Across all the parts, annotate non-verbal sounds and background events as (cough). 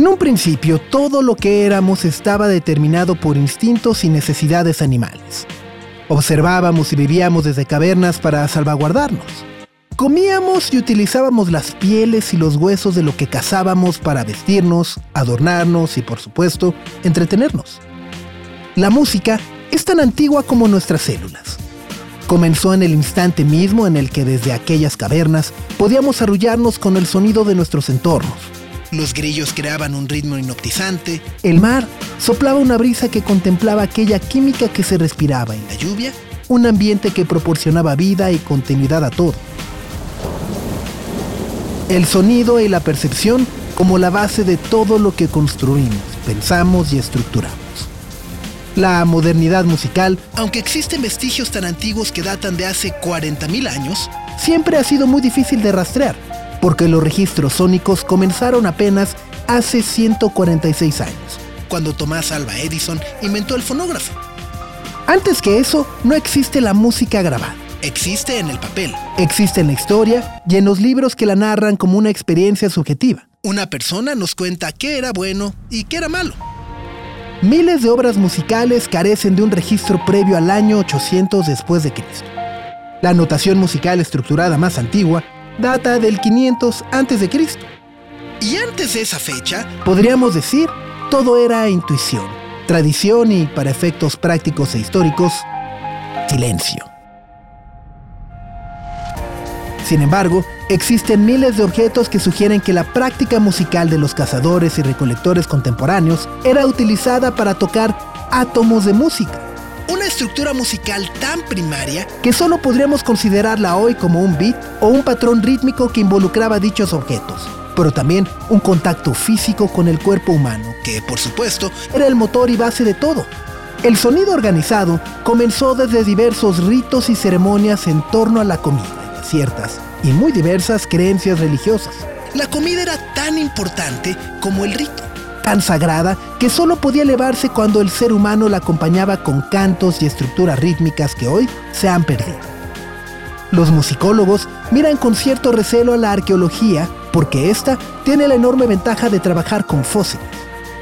En un principio, todo lo que éramos estaba determinado por instintos y necesidades animales. Observábamos y vivíamos desde cavernas para salvaguardarnos. Comíamos y utilizábamos las pieles y los huesos de lo que cazábamos para vestirnos, adornarnos y, por supuesto, entretenernos. La música es tan antigua como nuestras células. Comenzó en el instante mismo en el que desde aquellas cavernas podíamos arrullarnos con el sonido de nuestros entornos los grillos creaban un ritmo hipnotizante. El mar soplaba una brisa que contemplaba aquella química que se respiraba en la lluvia, un ambiente que proporcionaba vida y continuidad a todo. El sonido y la percepción como la base de todo lo que construimos, pensamos y estructuramos. La modernidad musical, aunque existen vestigios tan antiguos que datan de hace 40.000 años, siempre ha sido muy difícil de rastrear porque los registros sónicos comenzaron apenas hace 146 años, cuando Tomás Alba Edison inventó el fonógrafo. Antes que eso, no existe la música grabada. Existe en el papel, existe en la historia y en los libros que la narran como una experiencia subjetiva. Una persona nos cuenta qué era bueno y qué era malo. Miles de obras musicales carecen de un registro previo al año 800 después de Cristo. La notación musical estructurada más antigua data del 500 a.C. Y antes de esa fecha, podríamos decir, todo era intuición, tradición y, para efectos prácticos e históricos, silencio. Sin embargo, existen miles de objetos que sugieren que la práctica musical de los cazadores y recolectores contemporáneos era utilizada para tocar átomos de música una estructura musical tan primaria que solo podríamos considerarla hoy como un beat o un patrón rítmico que involucraba dichos objetos, pero también un contacto físico con el cuerpo humano, que por supuesto era el motor y base de todo. El sonido organizado comenzó desde diversos ritos y ceremonias en torno a la comida ciertas y muy diversas creencias religiosas. La comida era tan importante como el rito tan sagrada que solo podía elevarse cuando el ser humano la acompañaba con cantos y estructuras rítmicas que hoy se han perdido. Los musicólogos miran con cierto recelo a la arqueología porque ésta tiene la enorme ventaja de trabajar con fósiles.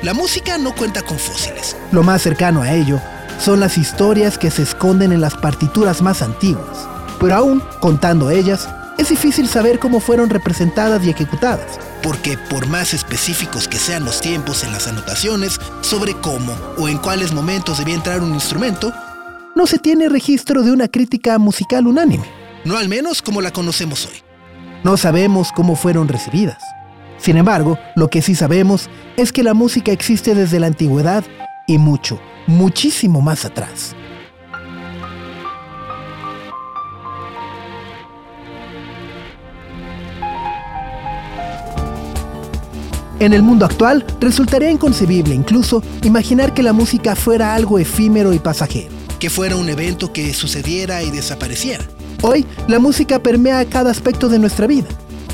La música no cuenta con fósiles. Lo más cercano a ello son las historias que se esconden en las partituras más antiguas, pero aún contando ellas, es difícil saber cómo fueron representadas y ejecutadas, porque por más específicos que sean los tiempos en las anotaciones sobre cómo o en cuáles momentos debía entrar un instrumento, no se tiene registro de una crítica musical unánime, no al menos como la conocemos hoy. No sabemos cómo fueron recibidas. Sin embargo, lo que sí sabemos es que la música existe desde la antigüedad y mucho, muchísimo más atrás. En el mundo actual, resultaría inconcebible incluso imaginar que la música fuera algo efímero y pasajero, que fuera un evento que sucediera y desapareciera. Hoy, la música permea cada aspecto de nuestra vida.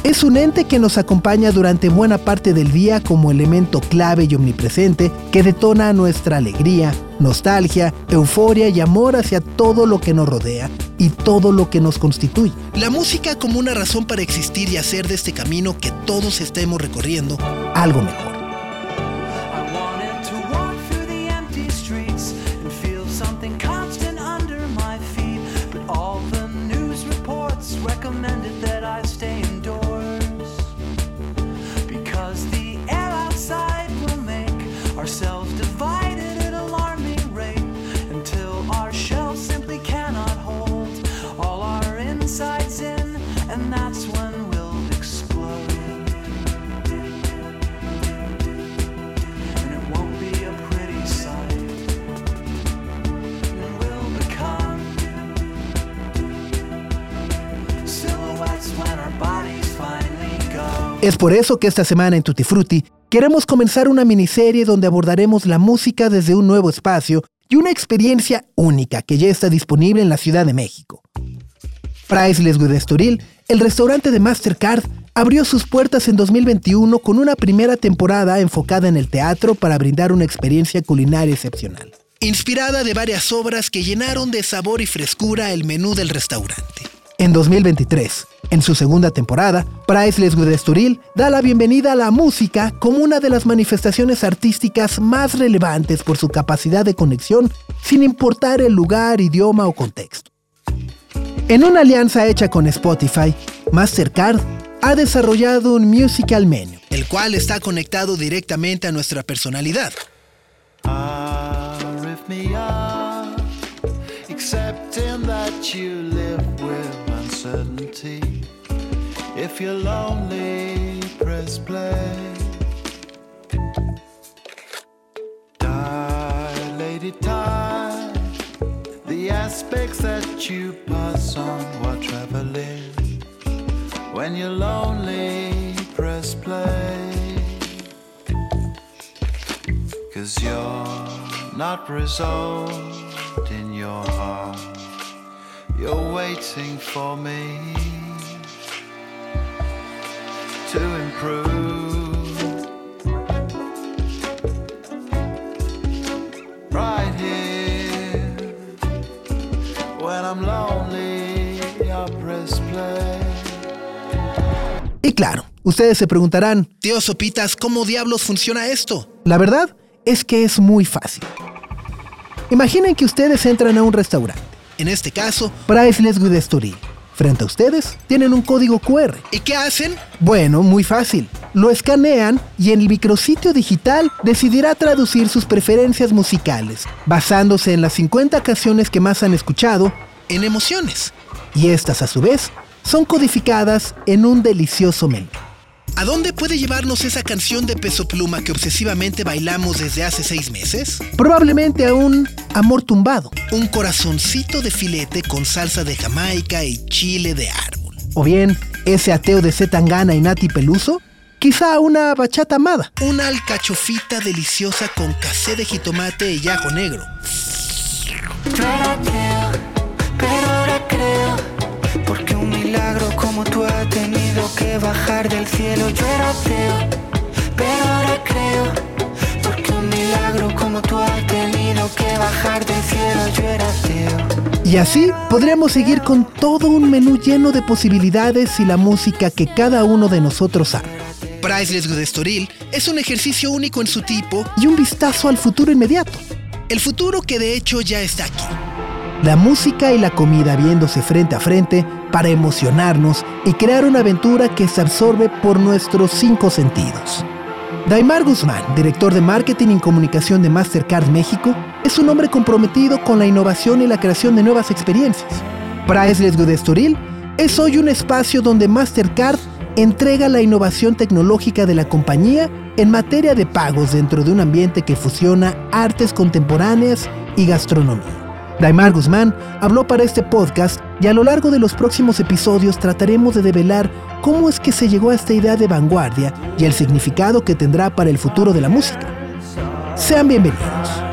Es un ente que nos acompaña durante buena parte del día como elemento clave y omnipresente que detona nuestra alegría, nostalgia, euforia y amor hacia todo lo que nos rodea y todo lo que nos constituye. La música como una razón para existir y hacer de este camino que todos estemos recorriendo algo mejor. Es por eso que esta semana en Tutti Frutti queremos comenzar una miniserie donde abordaremos la música desde un nuevo espacio y una experiencia única que ya está disponible en la Ciudad de México. Priceless with Estoril, el restaurante de Mastercard, abrió sus puertas en 2021 con una primera temporada enfocada en el teatro para brindar una experiencia culinaria excepcional. Inspirada de varias obras que llenaron de sabor y frescura el menú del restaurante. En 2023, en su segunda temporada, Priceless with Estoril da la bienvenida a la música como una de las manifestaciones artísticas más relevantes por su capacidad de conexión sin importar el lugar, idioma o contexto. En una alianza hecha con Spotify, Mastercard ha desarrollado un musical menu, el cual está conectado directamente a nuestra personalidad. If you're lonely, press play. Dilated time, the aspects that you pass on while traveling. When you're lonely, press play. Cause you're not resolved. You're waiting for me. Y claro, ustedes se preguntarán, tío Sopitas, ¿cómo diablos funciona esto? La verdad es que es muy fácil. Imaginen que ustedes entran a un restaurante, en este caso, Priceless Good Story Frente a ustedes tienen un código QR. ¿Y qué hacen? Bueno, muy fácil. Lo escanean y en el micrositio digital decidirá traducir sus preferencias musicales, basándose en las 50 canciones que más han escuchado, en emociones. Y estas a su vez son codificadas en un delicioso menú. ¿A dónde puede llevarnos esa canción de peso pluma que obsesivamente bailamos desde hace seis meses? Probablemente a un amor tumbado, un corazoncito de filete con salsa de Jamaica y chile de árbol. O bien, ese ateo de Zetangana y Nati Peluso, quizá una bachata amada. Una alcachofita deliciosa con casé de jitomate y ajo negro. Tenido que bajar del cielo. Yo era ateo, pero ahora creo. Porque un milagro como tú has tenido que bajar del cielo. Yo era ateo. Y así podríamos seguir con todo un menú lleno de posibilidades y la música que cada uno de nosotros ama. Priceless Good Estoril es un ejercicio único en su tipo y un vistazo al futuro inmediato. El futuro que de hecho ya está aquí. La música y la comida viéndose frente a frente para emocionarnos y crear una aventura que se absorbe por nuestros cinco sentidos. Daimar Guzmán, director de Marketing y Comunicación de Mastercard México, es un hombre comprometido con la innovación y la creación de nuevas experiencias. Priceless Good Estoril es hoy un espacio donde Mastercard entrega la innovación tecnológica de la compañía en materia de pagos dentro de un ambiente que fusiona artes contemporáneas y gastronomía. Daimar Guzmán habló para este podcast y a lo largo de los próximos episodios trataremos de develar cómo es que se llegó a esta idea de vanguardia y el significado que tendrá para el futuro de la música. Sean bienvenidos.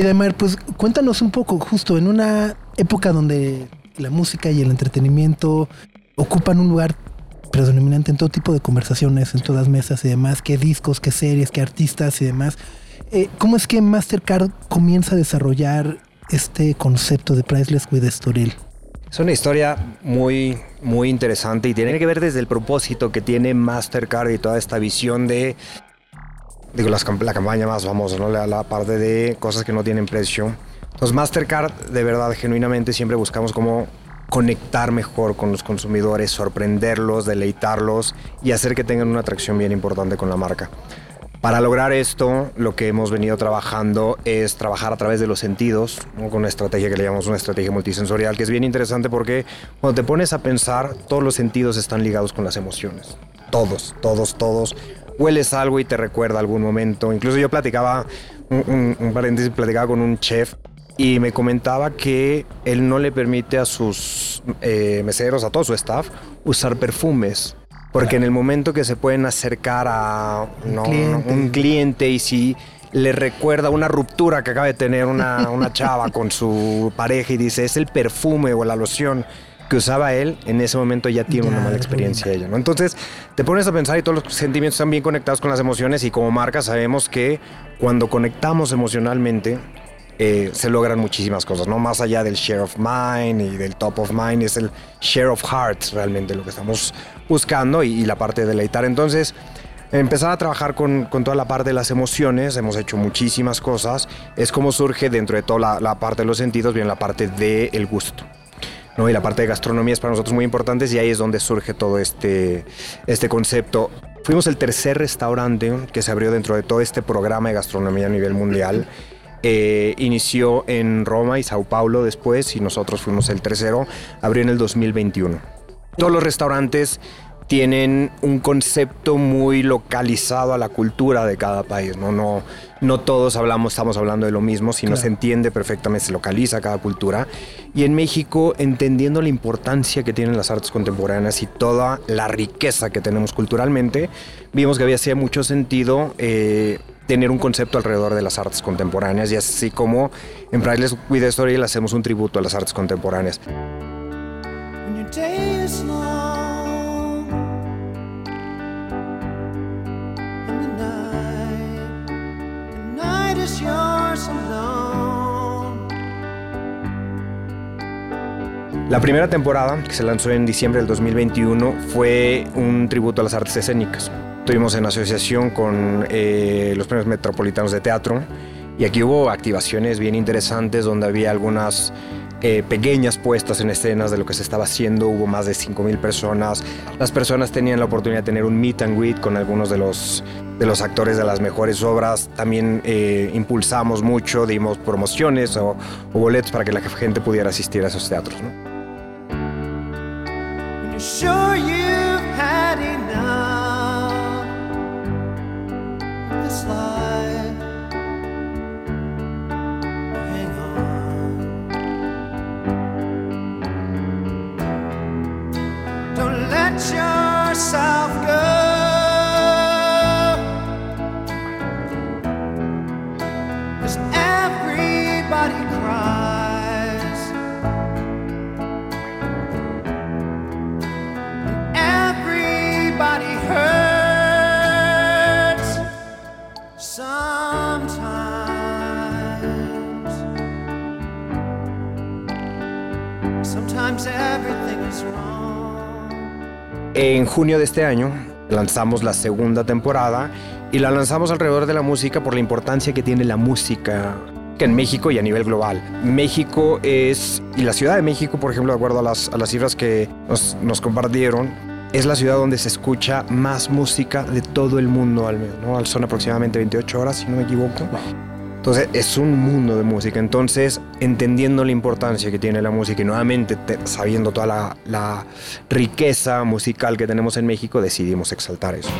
Frutti. Edemar, pues cuéntanos un poco, justo en una época donde la música y el entretenimiento ocupan un lugar predominante en todo tipo de conversaciones, en todas mesas y demás, qué discos, qué series, qué artistas y demás. Eh, ¿Cómo es que Mastercard comienza a desarrollar este concepto de Priceless with? Es una historia muy, muy interesante y tiene que ver desde el propósito que tiene Mastercard y toda esta visión de, digo, la campaña más famosa, ¿no? La, la parte de cosas que no tienen precio. Entonces, Mastercard, de verdad, genuinamente siempre buscamos cómo conectar mejor con los consumidores, sorprenderlos, deleitarlos y hacer que tengan una atracción bien importante con la marca. Para lograr esto, lo que hemos venido trabajando es trabajar a través de los sentidos, con una estrategia que le llamamos una estrategia multisensorial, que es bien interesante porque cuando te pones a pensar, todos los sentidos están ligados con las emociones. Todos, todos, todos. Hueles algo y te recuerda algún momento. Incluso yo platicaba, un, un paréntesis, platicaba con un chef y me comentaba que él no le permite a sus eh, meseros, a todo su staff, usar perfumes. Porque en el momento que se pueden acercar a un cliente y si le recuerda una ruptura que acaba de tener una, una chava con su pareja y dice, es el perfume o la loción que usaba él, en ese momento ya tiene una mala experiencia ella, ¿no? Entonces te pones a pensar y todos los sentimientos están bien conectados con las emociones y como marca sabemos que cuando conectamos emocionalmente eh, se logran muchísimas cosas, ¿no? Más allá del share of mind y del top of mind, es el share of hearts realmente lo que estamos buscando y, la parte de deleitar. Entonces, empezar a trabajar con, con, toda la parte de las emociones, hemos hecho muchísimas cosas, es como surge dentro de toda la, parte de los sentidos, bien la parte del gusto. ¿No? Y la parte de gastronomía es para nosotros muy importante y ahí es donde surge todo este, este concepto. Fuimos el tercer restaurante que se abrió dentro de todo este programa de gastronomía a nivel mundial. Eh, inició en Roma y Sao Paulo después y nosotros fuimos el tercero, abrió en el 2021. Todos los restaurantes tienen un concepto muy localizado a la cultura de cada país, ¿no? No, no todos hablamos, estamos hablando de lo mismo, sino se entiende perfectamente, se localiza cada cultura. Y en México, entendiendo la importancia que tienen las artes contemporáneas y toda la riqueza que tenemos culturalmente, vimos que había hacía mucho sentido eh, tener un concepto alrededor de las artes contemporáneas y así como en Priceless with Story le hacemos un tributo a las artes contemporáneas. La primera temporada, que se lanzó en diciembre del 2021, fue un tributo a las artes escénicas. Estuvimos en asociación con eh, los premios metropolitanos de teatro y aquí hubo activaciones bien interesantes donde había algunas eh, pequeñas puestas en escenas de lo que se estaba haciendo. Hubo más de 5.000 personas. Las personas tenían la oportunidad de tener un meet and greet con algunos de los, de los actores de las mejores obras. También eh, impulsamos mucho, dimos promociones o, boletos para que la gente pudiera asistir a esos teatros. En junio de este año lanzamos la segunda temporada y la lanzamos alrededor de la música por la importancia que tiene la música en México y a nivel global. México es, y la Ciudad de México, por ejemplo, de acuerdo a las, cifras que nos, nos, compartieron, es la ciudad donde se escucha más música de todo el mundo al menos, ¿no? Son aproximadamente 28 horas, si no me equivoco. Entonces es un mundo de música. Entonces, entendiendo la importancia que tiene la música y nuevamente sabiendo toda la, la riqueza musical que tenemos en México, decidimos exaltar eso.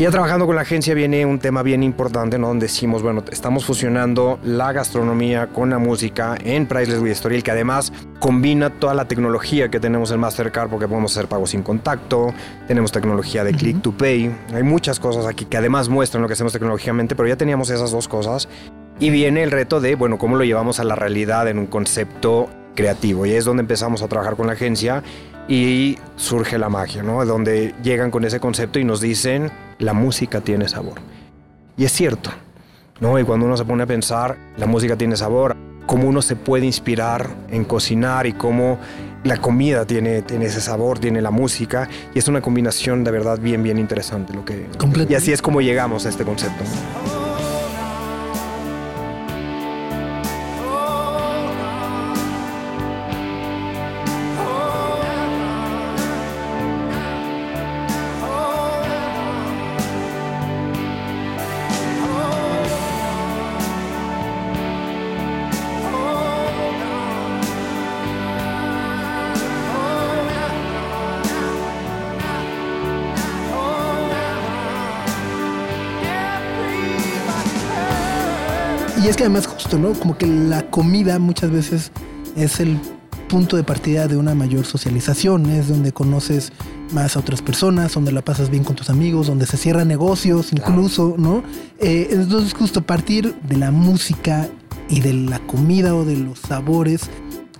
Y ya trabajando con la agencia viene un tema bien importante, ¿no? Donde decimos, bueno, estamos fusionando la gastronomía con la música en Priceless with Story, que además combina toda la tecnología que tenemos en Mastercard, porque podemos hacer pagos sin contacto, tenemos tecnología de click to pay, hay muchas cosas aquí que además muestran lo que hacemos tecnológicamente, pero ya teníamos esas dos cosas. Y viene el reto de, bueno, cómo lo llevamos a la realidad en un concepto creativo. Y es donde empezamos a trabajar con la agencia y surge la magia, ¿no? Donde llegan con ese concepto y nos dicen, la música tiene sabor. Y es cierto, ¿no? Y cuando uno se pone a pensar, la música tiene sabor, cómo uno se puede inspirar en cocinar y cómo la comida tiene, tiene ese sabor, tiene la música, y es una combinación de verdad bien, bien interesante. Lo que, y así es como llegamos a este concepto. Que además justo, ¿no? Como que la comida muchas veces es el punto de partida de una mayor socialización, es donde conoces más a otras personas, donde la pasas bien con tus amigos, donde se cierran negocios incluso, ¿no? Eh, entonces justo partir de la música y de la comida o de los sabores,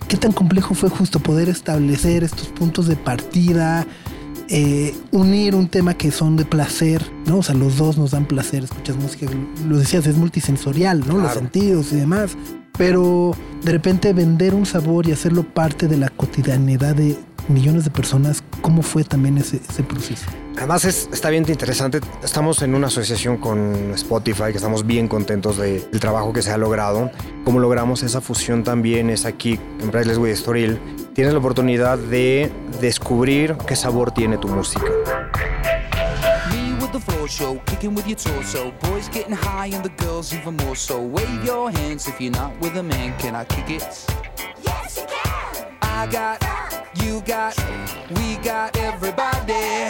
¿qué tan complejo fue justo poder establecer estos puntos de partida? Eh, unir un tema que son de placer, ¿no? O sea, los dos nos dan placer, escuchas música, lo decías, es multisensorial, ¿no? Los sentidos y demás. Pero de repente vender un sabor y hacerlo parte de la cotidianidad de millones de personas, ¿cómo fue también ese, ese proceso? Además es, está bien interesante, estamos en una asociación con Spotify, que estamos bien contentos de- del trabajo que se ha logrado. Cómo logramos esa fusión también es aquí en Priceless with Story. Tienes la oportunidad de descubrir qué sabor tiene tu música. Me with the floor show, kicking with your torso. Boys getting high and the girls even more so. Wave your hands if you're not with a man. Can I kick it? Yes, you can. I got, you got, we got everybody.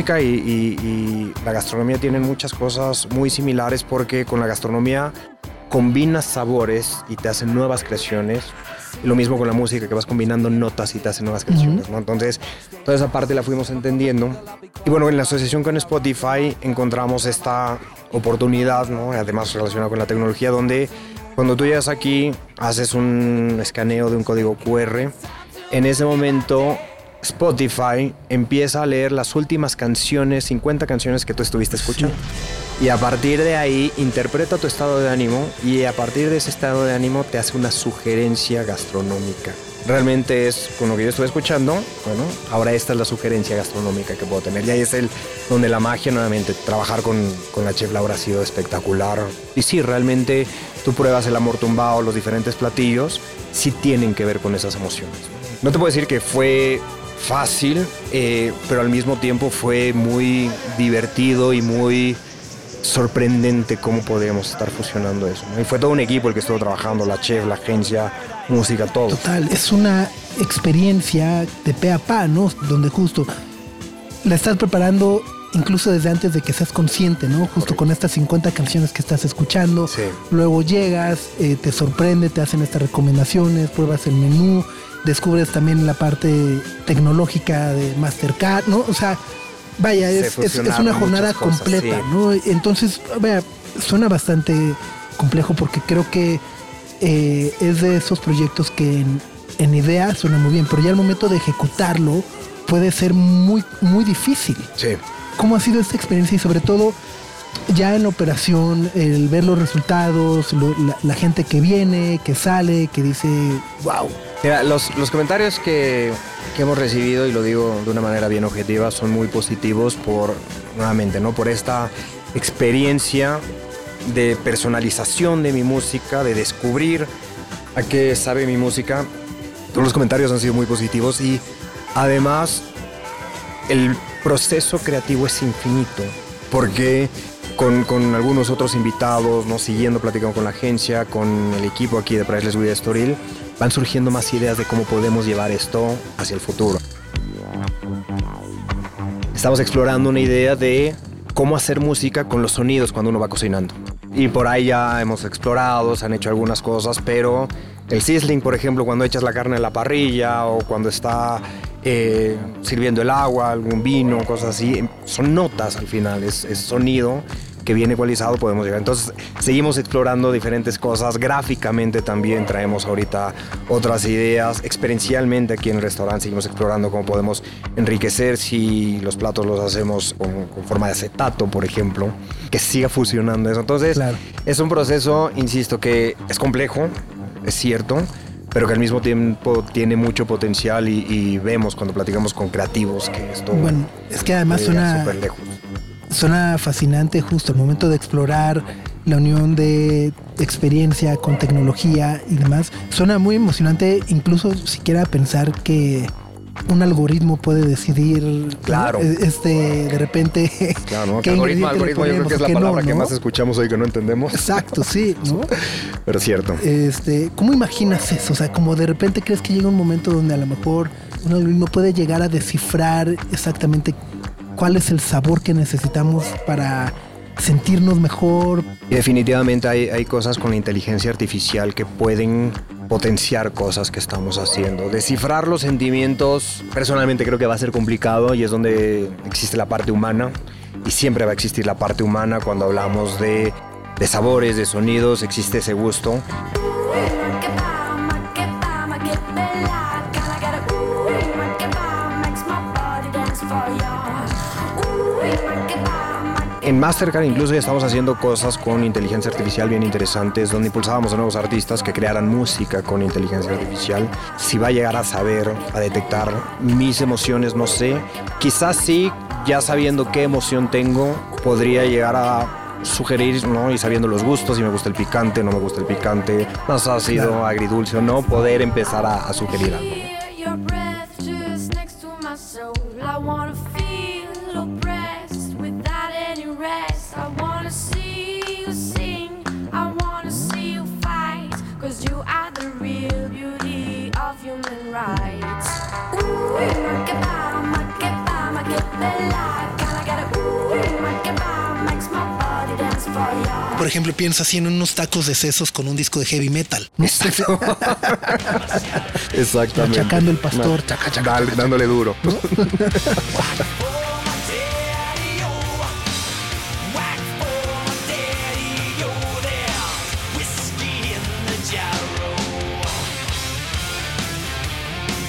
Música y, y- y la gastronomía tienen muchas cosas muy similares porque con la gastronomía combinas sabores y te hacen nuevas creaciones. Y lo mismo con la música, que vas combinando notas y te hacen nuevas creaciones. ¿no? Entonces, toda esa parte la fuimos entendiendo. Y bueno, en la asociación con Spotify encontramos esta oportunidad, ¿no? además relacionada con la tecnología, donde cuando tú llegas aquí, haces un escaneo de un código QR. En ese momento Spotify empieza a leer las últimas canciones, 50 canciones que tú estuviste escuchando. Y a partir de ahí interpreta tu estado de ánimo y a partir de ese estado de ánimo te hace una sugerencia gastronómica. Realmente es con lo que yo estuve escuchando, bueno, ahora esta es la sugerencia gastronómica que puedo tener. Y ahí es el donde la magia nuevamente, trabajar con, con la chef Laura ha sido espectacular. Y sí, realmente tú pruebas el amor tumbado, los diferentes platillos, sí tienen que ver con esas emociones. No te puedo decir que fue fácil, eh, pero al mismo tiempo fue muy divertido y muy sorprendente cómo podíamos estar fusionando eso. ¿no? Y fue todo un equipo el que estuvo trabajando, la chef, la agencia, música, todo. Total, es una experiencia de pe a pa, ¿no? Donde justo la estás preparando incluso desde antes de que seas consciente, ¿no? Justo con estas 50 canciones que estás escuchando. Sí. Luego llegas, eh, te sorprende, te hacen estas recomendaciones, pruebas el menú, descubres también la parte tecnológica de Mastercard, ¿no? O sea, vaya, Se es, es- una jornada cosas, completa, sí. ¿no? Entonces, vaya, suena bastante complejo porque creo que eh, es de esos proyectos que en, en idea suena muy bien, pero ya al momento de ejecutarlo puede ser muy, muy difícil. Sí. ¿Cómo ha sido esta experiencia y sobre todo ya en operación, el ver los resultados, la gente que viene, que sale, que dice, wow. Mira, los, los comentarios que, que hemos recibido, y lo digo de una manera bien objetiva, son muy positivos por, nuevamente, ¿no? Por esta experiencia de personalización de mi música, de descubrir a qué sabe mi música. Todos los comentarios han sido muy positivos y además el proceso creativo es infinito, porque con, con algunos otros invitados, ¿no? siguiendo, platicando con la agencia, con el equipo aquí de Priceless with Estoril, van surgiendo más ideas de cómo podemos llevar esto hacia el futuro. Estamos explorando una idea de cómo hacer música con los sonidos cuando uno va cocinando. Y por ahí ya hemos explorado, se han hecho algunas cosas, pero el sizzling, por ejemplo, cuando echas la carne en la parrilla o cuando está eh, sirviendo el agua, algún vino, cosas así, son notas al final, es, es sonido que viene ecualizado, podemos llegar. Entonces, seguimos explorando diferentes cosas. Gráficamente también traemos ahorita otras ideas. Experiencialmente aquí en el restaurante seguimos explorando cómo podemos enriquecer si los platos los hacemos con, con forma de acetato, por ejemplo, que siga fusionando eso. Entonces, Claro. es un proceso, insisto, que es complejo, es cierto, pero que al mismo tiempo tiene mucho potencial y, y vemos cuando platicamos con creativos que esto Bueno, es que además suena, súper lejos. Suena fascinante justo el momento de explorar la unión de experiencia con tecnología y demás. Suena muy emocionante, incluso siquiera pensar que un algoritmo puede decidir ¿no? Claro. este de repente (laughs) Claro, ¿no? (laughs) qué algoritmo, algoritmo, yo creo que es la no, palabra que más escuchamos hoy que no entendemos. Exacto, sí, (laughs) ¿no? Pero cierto. Este, ¿cómo imaginas eso? O sea, como de repente crees que llega un momento donde a lo mejor un algoritmo puede llegar a descifrar exactamente cuál es el sabor que necesitamos para sentirnos mejor. Definitivamente hay, hay cosas con la inteligencia artificial que pueden potenciar cosas que estamos haciendo. Descifrar los sentimientos, personalmente creo que va a ser complicado y es donde existe la parte humana. Y siempre va a existir la parte humana cuando hablamos de, de sabores, de sonidos, existe ese gusto. En Mastercard incluso ya estamos haciendo cosas con inteligencia artificial bien interesantes, donde impulsábamos a nuevos artistas que crearan música con inteligencia artificial. Si va a llegar a saber, a detectar mis emociones, no sé. Quizás sí, ya sabiendo qué emoción tengo, podría llegar a sugerir, ¿no? Y sabiendo los gustos, si me gusta el picante, no me gusta el picante, más ácido, agridulce o no, poder empezar a, a sugerir algo. Por ejemplo, piensa así en unos tacos de sesos con un disco de heavy metal. ¿no? (laughs) Exactamente. Machacando el pastor, chaca, chaca, Dale- dándole duro. (laughs)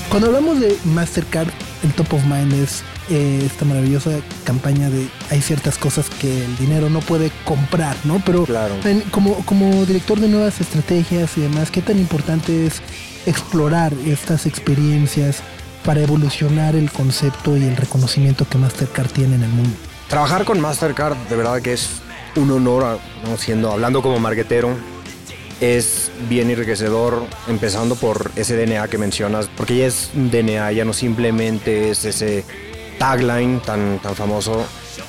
Cuando hablamos de Mastercard, el top of mind es eh, esta maravillosa campaña de hay ciertas cosas que el dinero no puede comprar, ¿no? Pero Claro. en- como, como director de nuevas estrategias y demás, ¿qué tan importante es explorar estas experiencias para evolucionar el concepto y el reconocimiento que Mastercard tiene en el mundo? Trabajar con Mastercard de verdad que es un honor, siendo hablando como marquetero, es bien enriquecedor, empezando por ese DNA que mencionas, porque ya es un DNA, ya no simplemente es ese tagline tan, tan famoso.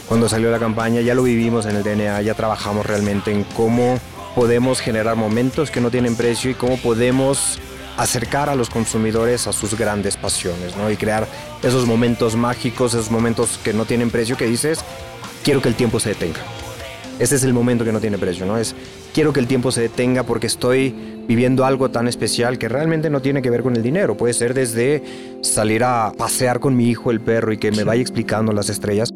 Cuando salió la campaña ya lo vivimos en el DNA, ya trabajamos realmente en cómo podemos generar momentos que no tienen precio y cómo podemos acercar a los consumidores a sus grandes pasiones, ¿no? Y crear esos momentos mágicos, esos momentos que no tienen precio, que dices, quiero que el tiempo se detenga. Ese es el momento que no tiene precio, ¿no? Es quiero que el tiempo se detenga porque estoy viviendo algo tan especial que realmente no tiene que ver con el dinero. Puede ser desde salir a pasear con mi hijo, el perro, y que me vaya explicando las estrellas.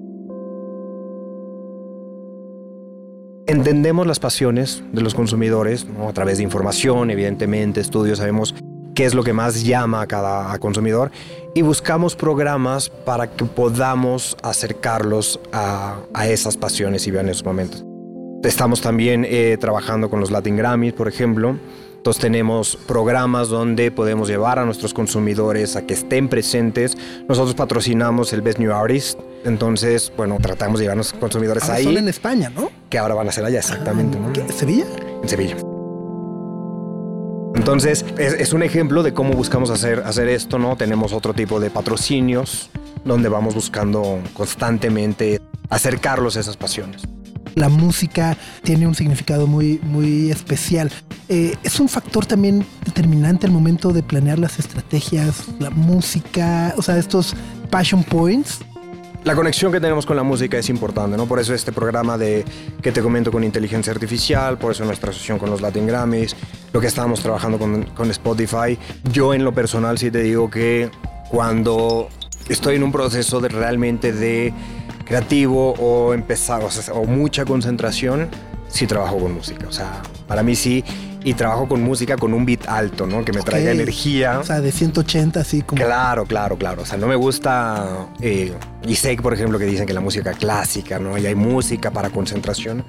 Entendemos las pasiones de los consumidores ¿no? a través de información, evidentemente, estudios, sabemos qué es lo que más llama a cada consumidor y buscamos programas para que podamos acercarlos a, a esas pasiones y vean esos momentos. Estamos también eh, trabajando con los Latin Grammys, por ejemplo. Entonces tenemos programas donde podemos llevar a nuestros consumidores a que estén presentes. Nosotros patrocinamos el Best New Artist. Entonces, bueno, tratamos de llevar a nuestros consumidores Ahora ahí, son en España, ¿no? que ahora van a ser allá exactamente, ¿no? ¿Qué? ¿Sevilla? en Sevilla. Entonces, es, es un ejemplo de cómo buscamos hacer, hacer esto, ¿no? Tenemos otro tipo de patrocinios donde vamos buscando constantemente acercarlos a esas pasiones. La música tiene un significado muy, muy especial. Eh, es un factor también determinante al momento de planear las estrategias, la música, o sea, estos passion points. La conexión que tenemos con la música es importante, ¿no? Por eso este programa de que te comento con inteligencia artificial, por eso nuestra asociación con los Latin Grammys, lo que estábamos trabajando con, con Spotify. Yo en lo personal sí te digo que cuando estoy en un proceso de realmente de creativo o empezar, o, sea, o mucha concentración, sí trabajo con música. O sea, para mí sí. Y trabajo con música con un beat alto, ¿no? Que me traiga energía. O sea, de 180, así como. Claro, claro, claro. O sea, no me gusta. Eh, y sé, por ejemplo, que dicen que la música clásica, ¿no? Y hay música para concentración.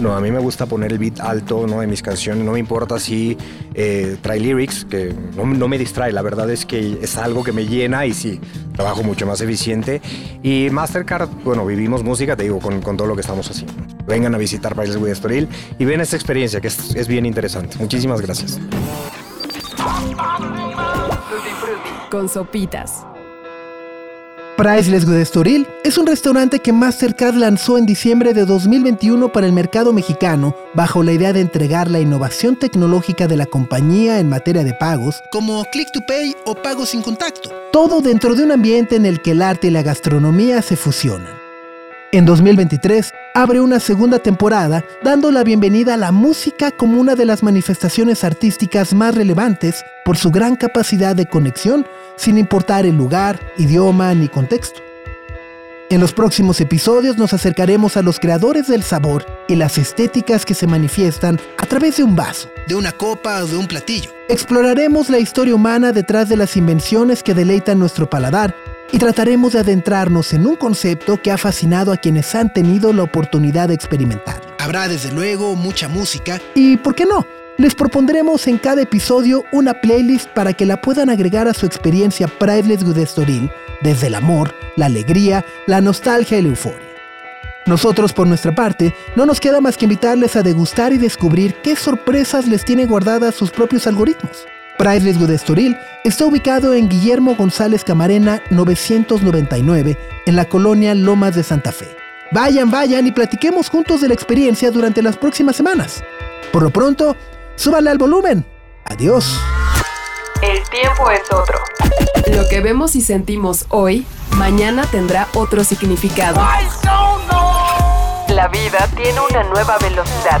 No, a mí me gusta poner el beat alto, ¿no? De mis canciones. No me importa si eh, trae lyrics, que no, no me distrae. La verdad es que es algo que me llena y sí, trabajo mucho más eficiente. Y Mastercard, bueno, vivimos música, te digo, con, con todo lo que estamos haciendo. Vengan a visitar Países with Estoril y ven esta experiencia que es, es bien interesante. Muchísimas gracias. Con sopitas. Priceless Good Estoril es un restaurante que Mastercard lanzó en diciembre de 2021 para el mercado mexicano bajo la idea de entregar la innovación tecnológica de la compañía en materia de pagos, como Click to Pay o pago sin contacto. Todo dentro de un ambiente en el que el arte y la gastronomía se fusionan. En 2023 abre una segunda temporada dando la bienvenida a la música como una de las manifestaciones artísticas más relevantes por su gran capacidad de conexión sin importar el lugar, idioma ni contexto. En los próximos episodios nos acercaremos a los creadores del sabor y las estéticas que se manifiestan a través de un vaso, de una copa o de un platillo. Exploraremos la historia humana detrás de las invenciones que deleitan nuestro paladar y trataremos de adentrarnos en un concepto que ha fascinado a quienes han tenido la oportunidad de experimentar. Habrá desde luego mucha música y, ¿por qué no? Les propondremos en cada episodio una playlist para que la puedan agregar a su experiencia Priceless Good Estoril, desde el amor, la alegría, la nostalgia y la euforia. Nosotros, por nuestra parte, no nos queda más que invitarles a degustar y descubrir qué sorpresas les tiene guardadas sus propios algoritmos. Priceless Good Estoril está ubicado en Guillermo González Camarena 999, en la colonia Lomas de Santa Fe. Vayan, vayan y platiquemos juntos de la experiencia durante las próximas semanas. Por lo pronto, súbale al volumen. Adiós. El tiempo es otro. Lo que vemos y sentimos hoy, mañana tendrá otro significado. La vida tiene una nueva velocidad.